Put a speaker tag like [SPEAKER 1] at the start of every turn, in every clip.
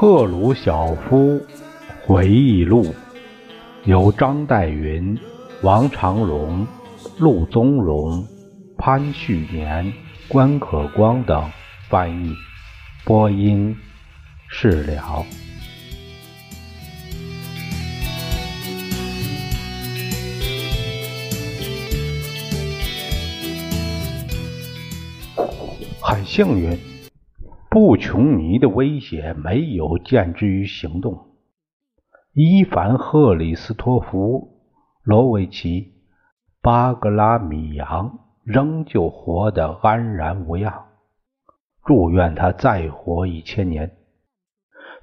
[SPEAKER 1] 赫鲁晓夫回忆录由张岱云、王长荣、陆宗荣、潘旭年、关可光等翻译、播音、释了。很幸运，布琼尼的威胁没有见之于行动。伊凡·赫里斯托弗·罗维奇·巴格拉米扬仍旧活得安然无恙。祝愿他再活一千年。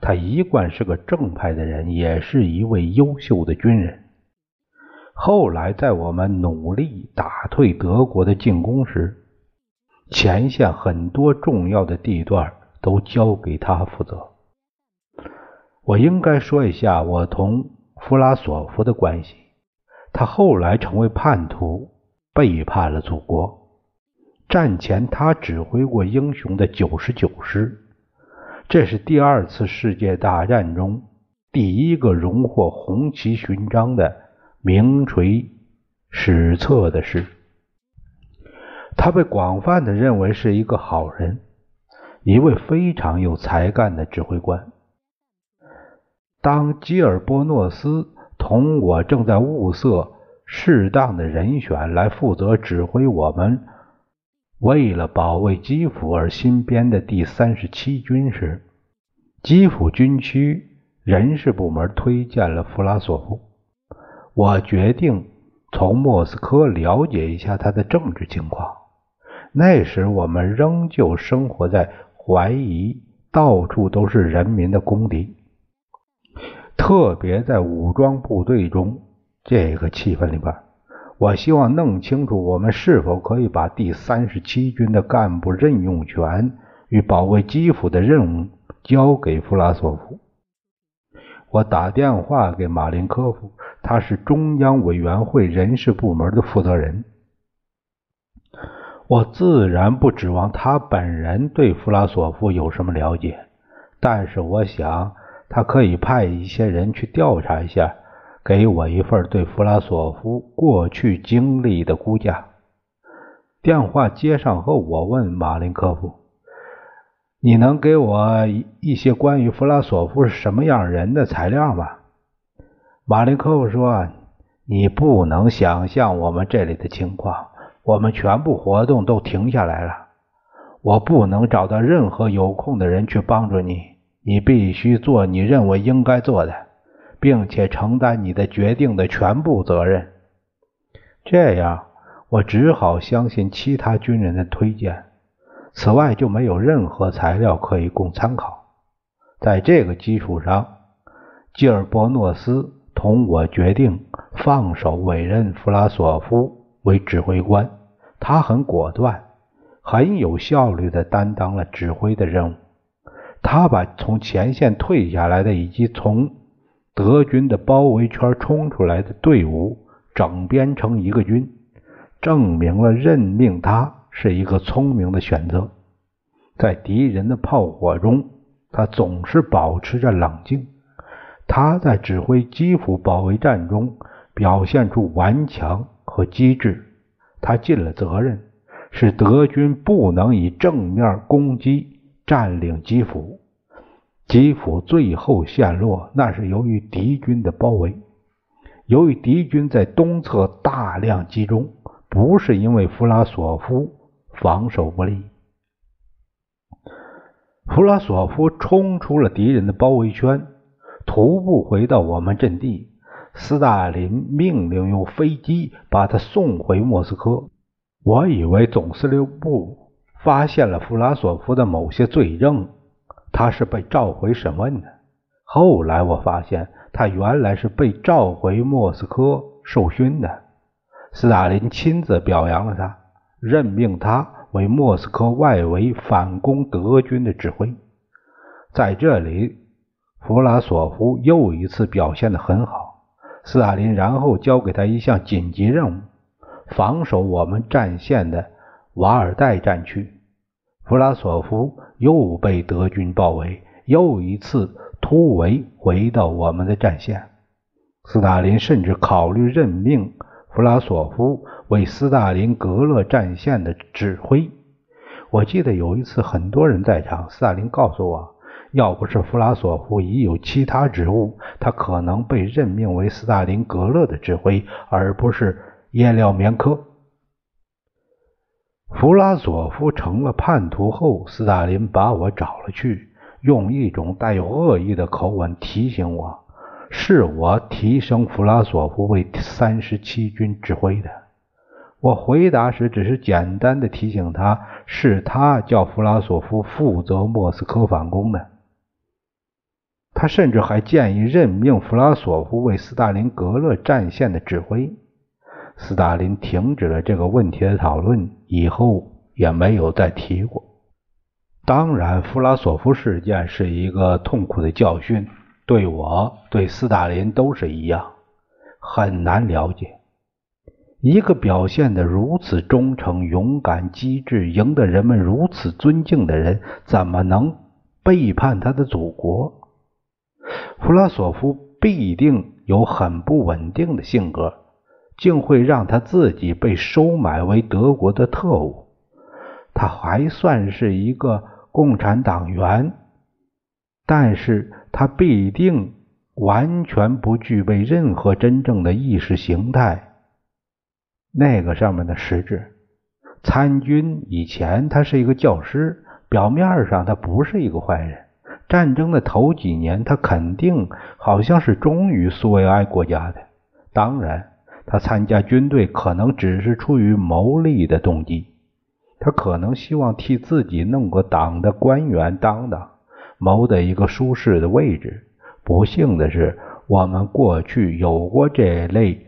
[SPEAKER 1] 他一贯是个正派的人，也是一位优秀的军人。后来，在我们努力打退德国的进攻时，前线很多重要的地段都交给他负责。我应该说一下我同弗拉索夫的关系。他后来成为叛徒，背叛了祖国。战前，他指挥过英雄的九十九师，这是第二次世界大战中第一个荣获红旗勋章的名垂史册的事。他被广泛的认为是一个好人，一位非常有才干的指挥官。当基尔波诺斯同我正在物色适当的人选来负责指挥我们为了保卫基辅而新编的第三十七军时，基辅军区人事部门推荐了弗拉索夫。我决定从莫斯科了解一下他的政治情况。那时我们仍旧生活在怀疑到处都是人民的公敌，特别在武装部队中这个气氛里边，我希望弄清楚我们是否可以把第三十七军的干部任用权与保卫基辅的任务交给弗拉索夫。我打电话给马林科夫，他是中央委员会人事部门的负责人。我自然不指望他本人对弗拉索夫有什么了解，但是我想他可以派一些人去调查一下，给我一份对弗拉索夫过去经历的估价。电话接上后，我问马林科夫：“你能给我一些关于弗拉索夫是什么样人的材料吗？”马林科夫说：“你不能想象我们这里的情况。”我们全部活动都停下来了。我不能找到任何有空的人去帮助你。你必须做你认为应该做的，并且承担你的决定的全部责任。这样，我只好相信其他军人的推荐。此外，就没有任何材料可以供参考。在这个基础上，基尔伯诺斯同我决定放手委任弗拉索夫为指挥官。他很果断、很有效率地担当了指挥的任务。他把从前线退下来的以及从德军的包围圈冲出来的队伍整编成一个军，证明了任命他是一个聪明的选择。在敌人的炮火中，他总是保持着冷静。他在指挥基辅保卫战中表现出顽强和机智。他尽了责任，使德军不能以正面攻击占领基辅。基辅最后陷落，那是由于敌军的包围。由于敌军在东侧大量集中，不是因为弗拉索夫防守不利。弗拉索夫冲出了敌人的包围圈，徒步回到我们阵地。斯大林命令用飞机把他送回莫斯科。我以为总司令部发现了弗拉索夫的某些罪证，他是被召回审问的。后来我发现他原来是被召回莫斯科受勋的。斯大林亲自表扬了他，任命他为莫斯科外围反攻德军的指挥。在这里，弗拉索夫又一次表现得很好。斯大林然后交给他一项紧急任务：防守我们战线的瓦尔代战区。弗拉索夫又被德军包围，又一次突围回到我们的战线。斯大林甚至考虑任命弗拉索夫为斯大林格勒战线的指挥。我记得有一次很多人在场，斯大林告诉我，要不是弗拉索夫已有其他职务，他可能被任命为斯大林格勒的指挥，而不是叶廖棉科。弗拉索夫成了叛徒后，斯大林把我找了去，用一种带有恶意的口吻提醒我，是我提升弗拉索夫为三十七军指挥的。我回答时只是简单的提醒他，是他叫弗拉索夫负责莫斯科反攻的。他甚至还建议任命弗拉索夫为斯大林格勒战线的指挥。斯大林停止了这个问题的讨论，以后也没有再提过。当然，弗拉索夫事件是一个痛苦的教训，对我、对斯大林都是一样，很难了解一个表现得如此忠诚、勇敢、机智、赢得人们如此尊敬的人，怎么能背叛他的祖国？弗拉索夫必定有很不稳定的性格。竟会让他自己被收买为德国的特务，他还算是一个共产党员，但是他必定完全不具备任何真正的意识形态那个上面的实质。参军以前，他是一个教师，表面上他不是一个坏人。战争的头几年，他肯定好像是忠于苏维埃国家的，当然。他参加军队可能只是出于谋利的动机，他可能希望替自己弄个党的官员当当，谋得一个舒适的位置。不幸的是，我们过去有过这类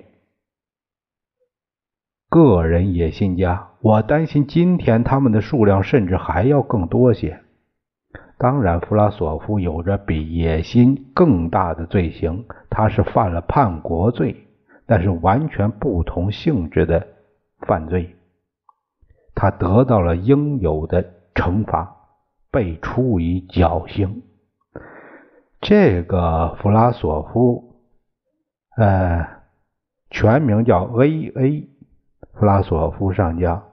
[SPEAKER 1] 个人野心家，我担心今天他们的数量甚至还要更多些。当然，弗拉索夫有着比野心更大的罪行，他是犯了叛国罪。但是完全不同性质的犯罪，他得到了应有的惩罚，被处以绞刑。这个弗拉索夫，呃，全名叫 A.A. 弗拉索夫上将，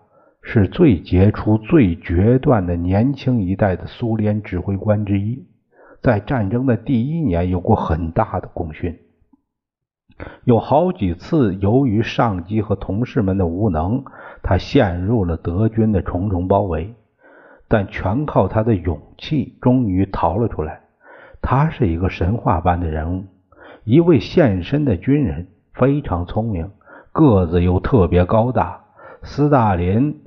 [SPEAKER 1] 是最杰出、最决断的年轻一代的苏联指挥官之一，在战争的第一年有过很大的功勋。有好几次，由于上级和同事们的无能，他陷入了德军的重重包围。但全靠他的勇气，终于逃了出来。他是一个神话般的人物，一位献身的军人，非常聪明，个子又特别高大。斯大林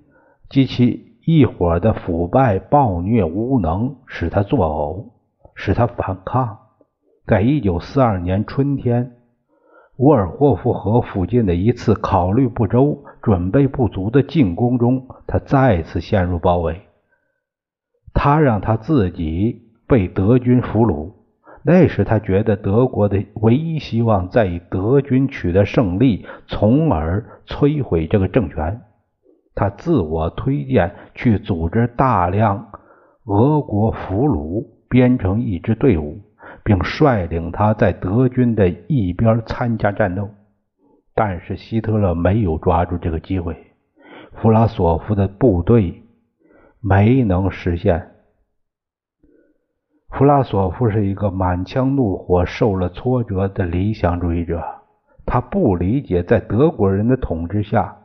[SPEAKER 1] 及其一伙的腐败、暴虐、无能，使他作呕，使他反抗。在一九四二年春天。沃尔霍夫河附近的一次考虑不周、准备不足的进攻中，他再次陷入包围。他让他自己被德军俘虏。那时他觉得德国的唯一希望在以德军取得胜利，从而摧毁这个政权。他自我推荐去组织大量俄国俘虏，编成一支队伍。并率领他在德军的一边参加战斗，但是希特勒没有抓住这个机会，弗拉索夫的部队没能实现。弗拉索夫是一个满腔怒火、受了挫折的理想主义者，他不理解在德国人的统治下，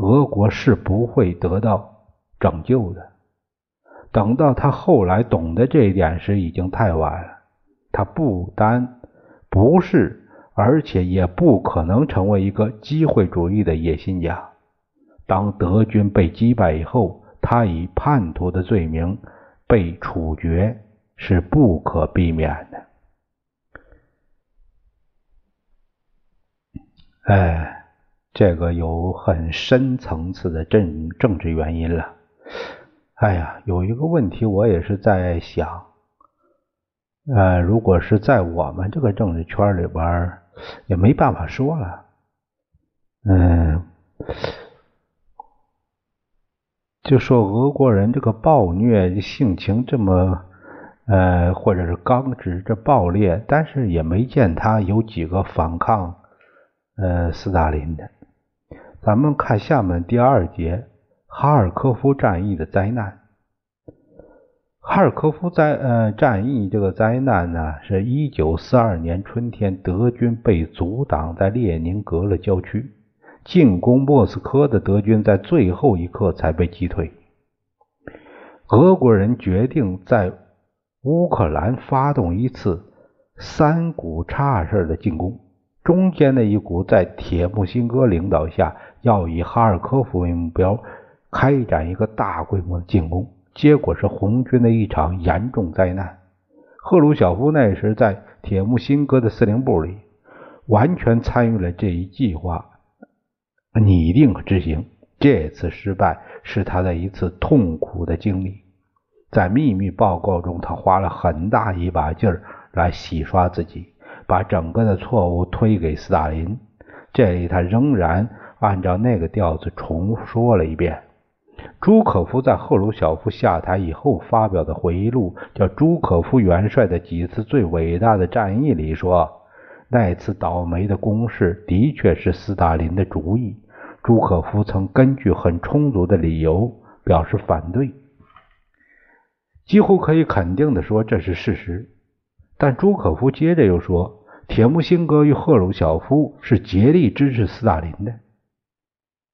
[SPEAKER 1] 俄国是不会得到拯救的。等到他后来懂得这一点时，已经太晚了。他不单不是，而且也不可能成为一个机会主义的野心家。当德军被击败以后，他以叛徒的罪名被处决是不可避免的。哎，这个有很深层次的政政治原因了。哎呀，有一个问题，我也是在想。呃，如果是在我们这个政治圈里边，也没办法说了。嗯，就说俄国人这个暴虐性情这么呃，或者是刚直这暴烈，但是也没见他有几个反抗呃斯大林的。咱们看下面第二节，哈尔科夫战役的灾难。哈尔科夫灾呃战役这个灾难呢，是一九四二年春天，德军被阻挡在列宁格勒郊区，进攻莫斯科的德军在最后一刻才被击退。俄国人决定在乌克兰发动一次三股叉式的进攻，中间的一股在铁木辛哥领导下，要以哈尔科夫为目标，开展一个大规模的进攻。结果是红军的一场严重灾难。赫鲁晓夫那时在铁木辛哥的司令部里，完全参与了这一计划拟定和执行。这次失败是他的一次痛苦的经历。在秘密报告中，他花了很大一把劲儿来洗刷自己，把整个的错误推给斯大林。这里他仍然按照那个调子重说了一遍。朱可夫在赫鲁晓夫下台以后发表的回忆录，叫《朱可夫元帅的几次最伟大的战役》里说，那次倒霉的攻势的确是斯大林的主意。朱可夫曾根据很充足的理由表示反对，几乎可以肯定的说这是事实。但朱可夫接着又说，铁木辛哥与赫鲁晓夫是竭力支持斯大林的，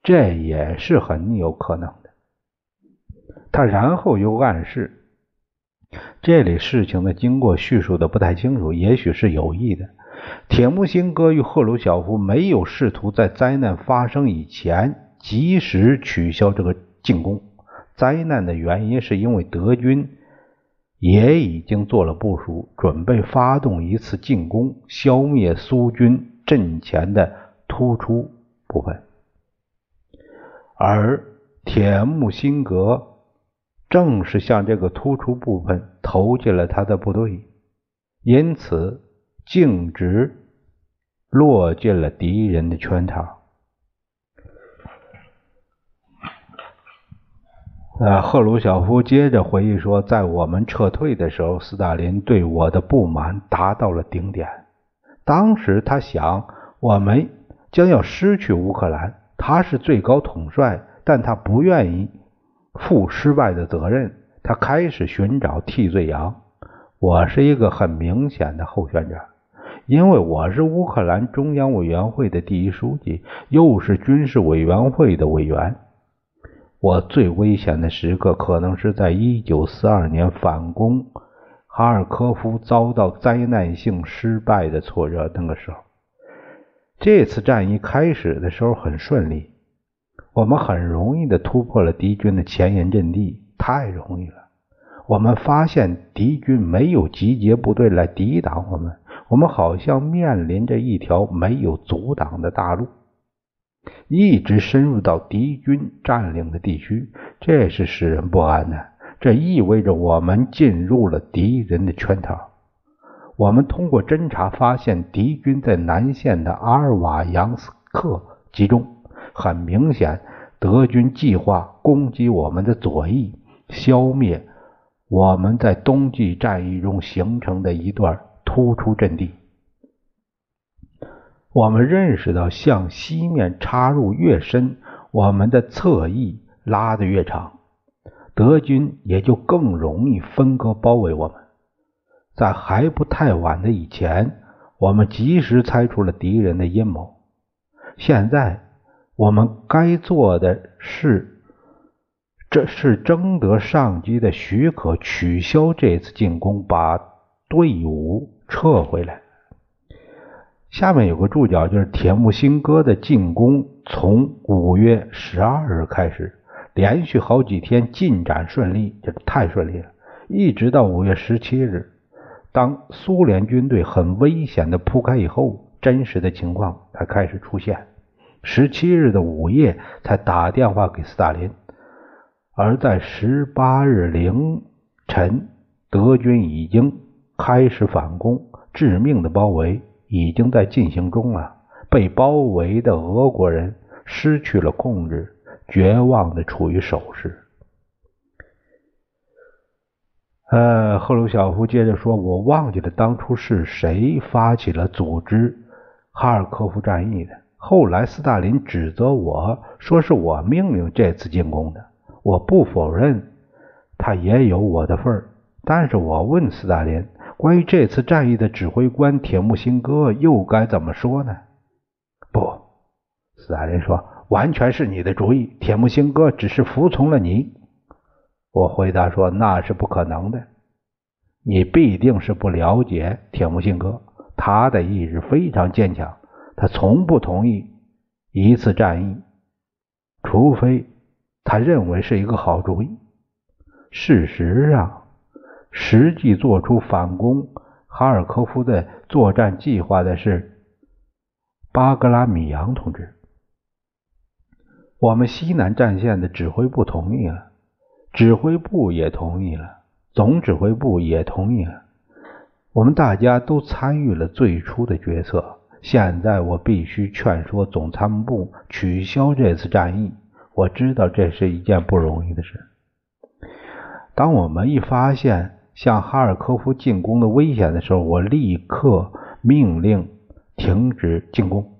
[SPEAKER 1] 这也是很有可能的。他然后又暗示，这里事情的经过叙述的不太清楚，也许是有意的。铁木辛哥与赫鲁晓夫没有试图在灾难发生以前及时取消这个进攻。灾难的原因是因为德军也已经做了部署，准备发动一次进攻，消灭苏军阵前的突出部分，而铁木辛哥。正是向这个突出部分投进了他的部队，因此径直落进了敌人的圈套。呃，赫鲁晓夫接着回忆说，在我们撤退的时候，斯大林对我的不满达到了顶点。当时他想，我们将要失去乌克兰，他是最高统帅，但他不愿意。负失败的责任，他开始寻找替罪羊。我是一个很明显的候选者，因为我是乌克兰中央委员会的第一书记，又是军事委员会的委员。我最危险的时刻，可能是在一九四二年反攻哈尔科夫遭到灾难性失败的挫折那个时候。这次战役开始的时候很顺利。我们很容易的突破了敌军的前沿阵地，太容易了。我们发现敌军没有集结部队来抵挡我们，我们好像面临着一条没有阻挡的大路，一直深入到敌军占领的地区。这是使人不安的，这意味着我们进入了敌人的圈套。我们通过侦查发现，敌军在南线的阿尔瓦扬斯克集中。很明显，德军计划攻击我们的左翼，消灭我们在冬季战役中形成的一段突出阵地。我们认识到，向西面插入越深，我们的侧翼拉得越长，德军也就更容易分割包围我们。在还不太晚的以前，我们及时猜出了敌人的阴谋。现在。我们该做的是，这是征得上级的许可，取消这次进攻，把队伍撤回来。下面有个注脚，就是铁木辛哥的进攻从五月十二日开始，连续好几天进展顺利，这太顺利了，一直到五月十七日，当苏联军队很危险的铺开以后，真实的情况才开始出现。十七日的午夜才打电话给斯大林，而在十八日凌晨，德军已经开始反攻，致命的包围已经在进行中了。被包围的俄国人失去了控制，绝望的处于守势。呃，赫鲁晓夫接着说：“我忘记了当初是谁发起了组织哈尔科夫战役的。后来斯大林指责我说是我命令这次进攻的。我不否认他也有我的份儿，但是我问斯大林，关于这次战役的指挥官铁木辛哥又该怎么说呢？不，斯大林说，完全是你的主意，铁木辛哥只是服从了你。”我回答说：“那是不可能的，你必定是不了解铁木辛哥，他的意志非常坚强，他从不同意一次战役，除非他认为是一个好主意。事实上，实际做出反攻哈尔科夫的作战计划的是巴格拉米扬同志，我们西南战线的指挥部同意了。”指挥部也同意了，总指挥部也同意了，我们大家都参与了最初的决策。现在我必须劝说总参谋部取消这次战役。我知道这是一件不容易的事。当我们一发现向哈尔科夫进攻的危险的时候，我立刻命令停止进攻，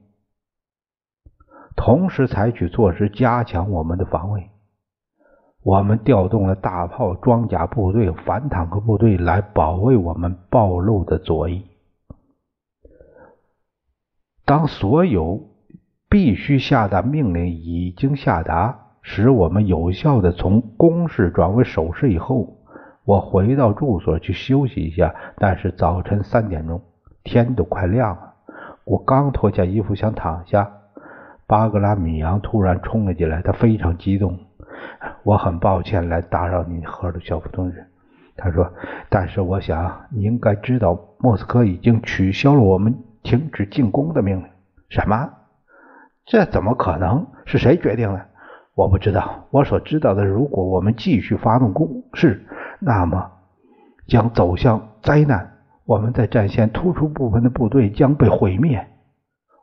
[SPEAKER 1] 同时采取措施加强我们的防卫。我们调动了大炮、装甲部队、反坦克部队来保卫我们暴露的左翼。当所有必须下达命令已经下达，使我们有效的从攻势转为守势以后，我回到住所去休息一下。但是早晨三点钟，天都快亮了，我刚脱下衣服想躺下，巴格拉米扬突然冲了进来，他非常激动。我很抱歉来打扰你，赫鲁晓夫同志。他说：“但是我想你应该知道，莫斯科已经取消了我们停止进攻的命令。”什么？这怎么可能？是谁决定的？我不知道。我所知道的，如果我们继续发动攻势，那么将走向灾难。我们在战线突出部分的部队将被毁灭。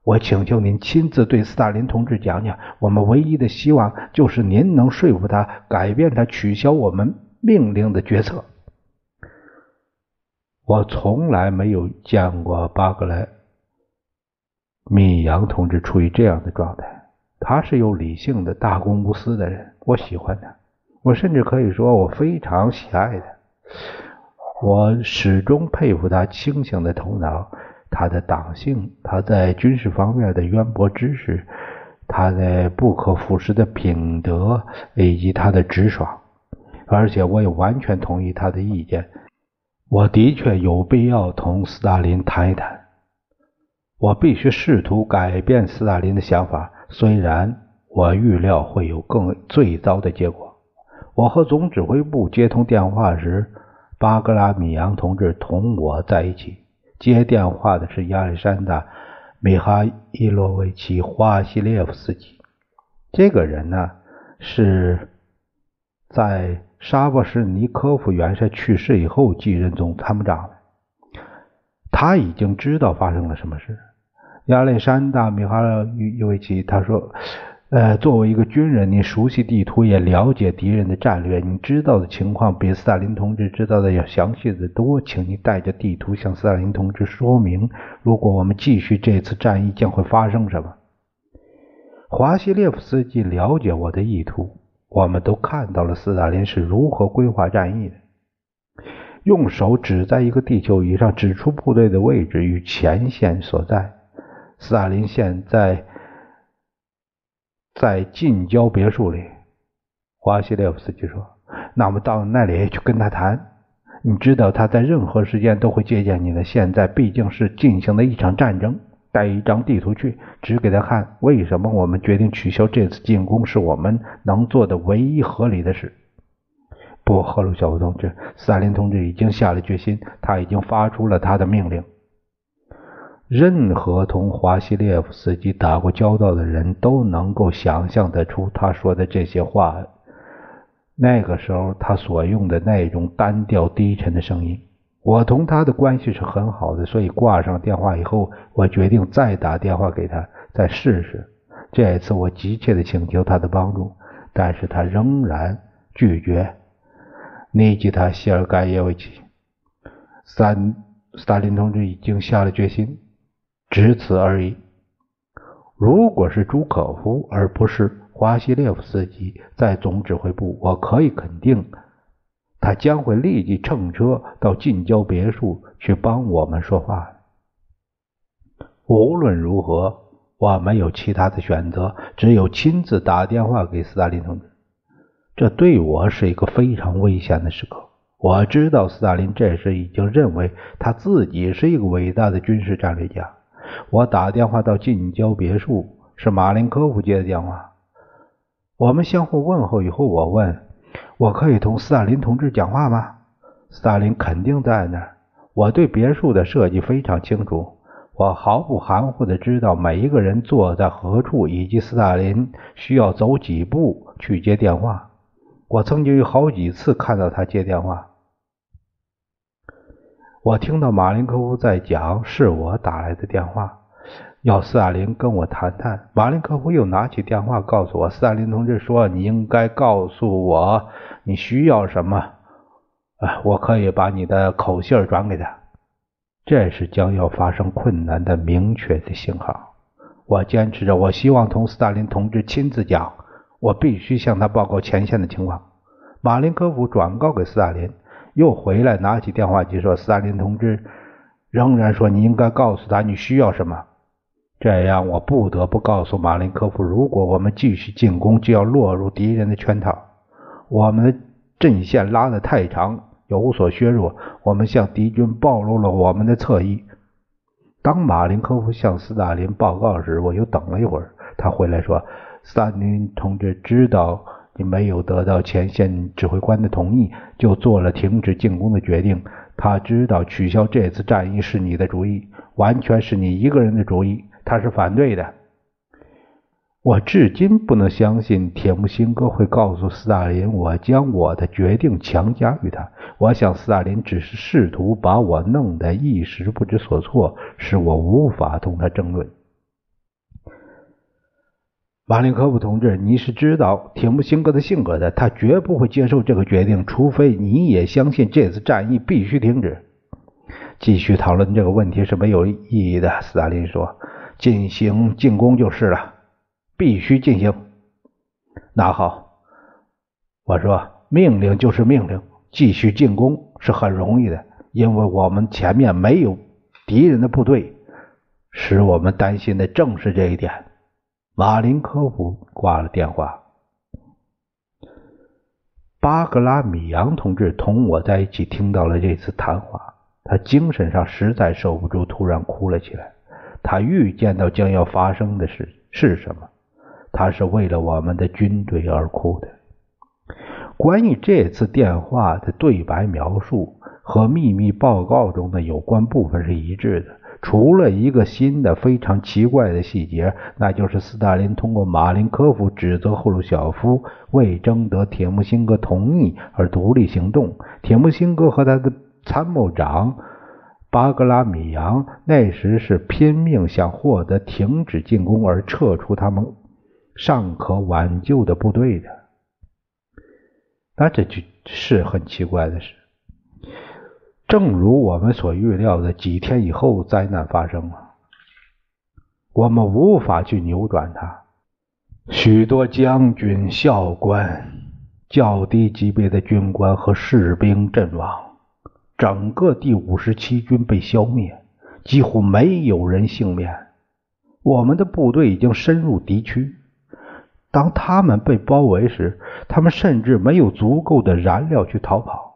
[SPEAKER 1] 我请求您亲自对斯大林同志讲讲，我们唯一的希望就是您能说服他改变他取消我们命令的决策。我从来没有见过巴格莱米扬同志处于这样的状态。他是有理性的、大公无私的人，我喜欢他，我甚至可以说我非常喜爱他。我始终佩服他清醒的头脑。他的党性，他在军事方面的渊博知识，他的不可腐蚀的品德，以及他的直爽，而且我也完全同意他的意见。我的确有必要同斯大林谈一谈。我必须试图改变斯大林的想法，虽然我预料会有更最糟的结果。我和总指挥部接通电话时，巴格拉米扬同志同我在一起。接电话的是亚历山大·米哈伊洛维奇·华西列夫斯基。这个人呢，是在沙波什尼科夫元帅去世以后继任总参谋长的。他已经知道发生了什么事。亚历山大·米哈伊洛维奇他说。呃，作为一个军人，你熟悉地图，也了解敌人的战略，你知道的情况比斯大林同志知道的要详细的多。请你带着地图向斯大林同志说明，如果我们继续这次战役，将会发生什么。华西列夫斯基了解我的意图，我们都看到了斯大林是如何规划战役的。用手指在一个地球仪上指出部队的位置与前线所在。斯大林现在。在近郊别墅里，华西列夫斯基说：“那我们到那里去跟他谈。你知道他在任何时间都会接见你的。现在毕竟是进行的一场战争，带一张地图去，指给他看为什么我们决定取消这次进攻，是我们能做的唯一合理的事。”不，赫鲁晓夫同志，斯大林同志已经下了决心，他已经发出了他的命令。任何同华西列夫斯基打过交道的人都能够想象得出他说的这些话。那个时候他所用的那种单调低沉的声音，我同他的关系是很好的，所以挂上电话以后，我决定再打电话给他，再试试。这一次我急切地请求他的帮助，但是他仍然拒绝。尼基塔·谢尔盖耶维奇，三，斯大林同志已经下了决心，只此而已。如果是朱可夫而不是华西列夫斯基在总指挥部，我可以肯定，他将会立即乘车到近郊别墅去帮我们说话。无论如何，我没有其他的选择，只有亲自打电话给斯大林同志。这对我是一个非常危险的时刻。我知道斯大林这时已经认为他自己是一个伟大的军事战略家。我打电话到近郊别墅，是马林科夫接的电话。我们相互问候以后，我问：“我可以同斯大林同志讲话吗？”斯大林肯定在那儿。我对别墅的设计非常清楚，我毫不含糊的知道每一个人坐在何处，以及斯大林需要走几步去接电话。我曾经有好几次看到他接电话。我听到马林科夫在讲，是我打来的电话，要斯大林跟我谈谈。马林科夫又拿起电话告诉我，斯大林同志说：“你应该告诉我你需要什么，啊，我可以把你的口信转给他。”这是将要发生困难的明确的信号。我坚持着，我希望同斯大林同志亲自讲。我必须向他报告前线的情况。马林科夫转告给斯大林，又回来拿起电话机说：“斯大林同志仍然说你应该告诉他你需要什么。”这样，我不得不告诉马林科夫：如果我们继续进攻，就要落入敌人的圈套。我们的阵线拉得太长，有所削弱，我们向敌军暴露了我们的侧翼。当马林科夫向斯大林报告时，我又等了一会儿，他回来说。斯大林同志知道你没有得到前线指挥官的同意，就做了停止进攻的决定。他知道取消这次战役是你的主意，完全是你一个人的主意，他是反对的。我至今不能相信铁木辛哥会告诉斯大林，我将我的决定强加于他。我想斯大林只是试图把我弄得一时不知所措，使我无法同他争论。马林科夫同志，你是知道铁木辛哥的性格的，他绝不会接受这个决定，除非你也相信这次战役必须停止。继续讨论这个问题是没有意义的，斯大林说：“进行进攻就是了，必须进行。”那好，我说：“命令就是命令，继续进攻是很容易的，因为我们前面没有敌人的部队，使我们担心的正是这一点。”马林科夫挂了电话。巴格拉米扬同志同我在一起听到了这次谈话，他精神上实在受不住，突然哭了起来。他预见到将要发生的事是什么？他是为了我们的军队而哭的。关于这次电话的对白描述和秘密报告中的有关部分是一致的。除了一个新的非常奇怪的细节，那就是斯大林通过马林科夫指责赫鲁晓夫未征得铁木辛哥同意而独立行动。铁木辛哥和他的参谋长巴格拉米扬那时是拼命想获得停止进攻而撤出他们尚可挽救的部队的。那这就是很奇怪的事。正如我们所预料的，几天以后灾难发生了。我们无法去扭转它。许多将军、校官、较低级别的军官和士兵阵亡，整个第五十七军被消灭，几乎没有人幸免。我们的部队已经深入敌区。当他们被包围时，他们甚至没有足够的燃料去逃跑。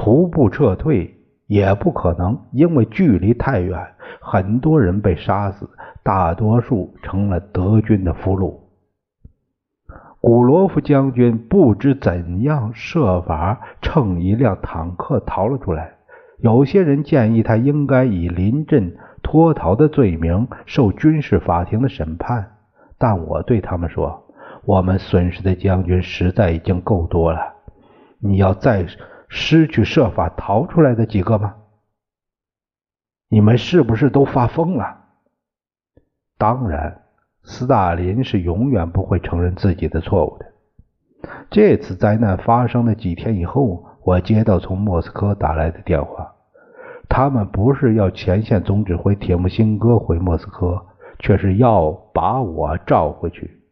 [SPEAKER 1] 徒步撤退也不可能，因为距离太远，很多人被杀死，大多数成了德军的俘虏。古罗夫将军不知怎样设法乘一辆坦克逃了出来。有些人建议他应该以临阵脱逃的罪名受军事法庭的审判，但我对他们说：“我们损失的将军实在已经够多了，你要再……”失去设法逃出来的几个吗？你们是不是都发疯了？当然，斯大林是永远不会承认自己的错误的。这次灾难发生的几天以后，我接到从莫斯科打来的电话，他们不是要前线总指挥铁木辛哥回莫斯科，却是要把我召回去。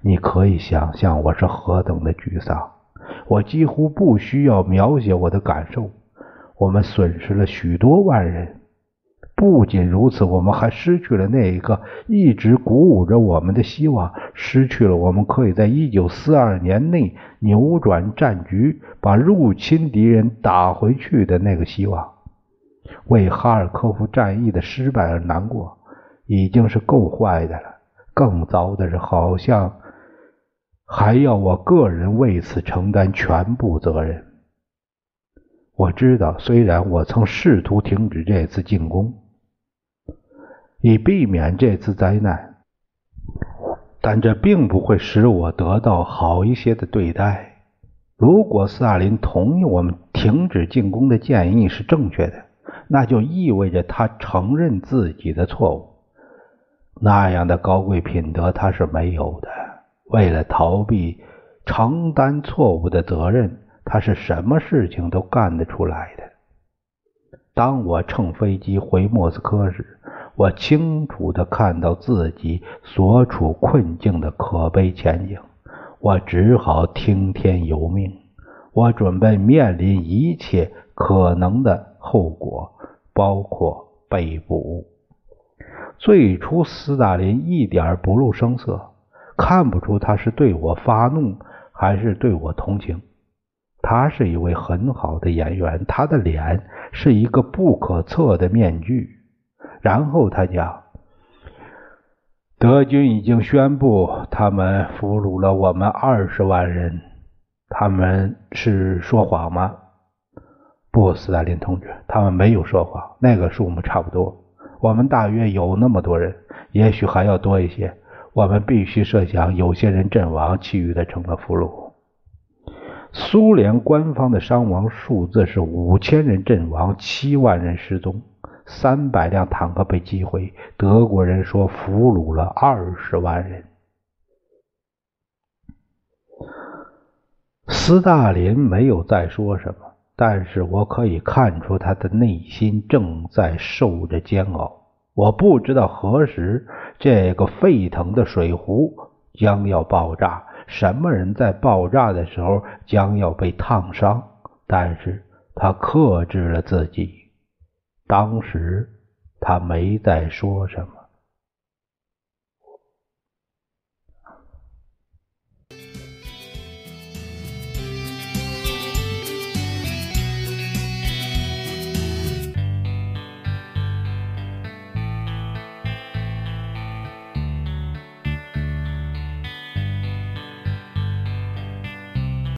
[SPEAKER 1] 你可以想象我是何等的沮丧。我几乎不需要描写我的感受。我们损失了许多万人。不仅如此，我们还失去了那一个一直鼓舞着我们的希望，失去了我们可以在一九四二年内扭转战局，把入侵敌人打回去的那个希望。为哈尔科夫战役的失败而难过，已经是够坏的了。更糟的是，好像还要我个人为此承担全部责任。我知道，虽然我曾试图停止这次进攻。以避免这次灾难，但这并不会使我得到好一些的对待。如果斯大林同意我们停止进攻的建议是正确的，那就意味着他承认自己的错误。那样的高贵品德他是没有的。为了逃避承担错误的责任，他是什么事情都干得出来的。当我乘飞机回莫斯科时，我清楚地看到自己所处困境的可悲前景，我只好听天由命。我准备面临一切可能的后果，包括被捕。最初，斯大林一点不露声色，看不出他是对我发怒还是对我同情。他是一位很好的演员，他的脸是一个不可测的面具。然后他讲，德军已经宣布他们俘虏了我们二十万人。他们是说谎吗？不，斯大林同志，他们没有说谎。那个数目差不多，我们大约有那么多人，也许还要多一些。我们必须设想，有些人阵亡，其余的成了俘虏。苏联官方的伤亡数字是五千人阵亡，七万人失踪。三百辆坦克被击毁，德国人说俘虏了二十万人。斯大林没有再说什么，但是我可以看出他的内心正在受着煎熬。我不知道何时这个沸腾的水壶将要爆炸，什么人在爆炸的时候将要被烫伤，但是他克制了自己。当时他没再说什么。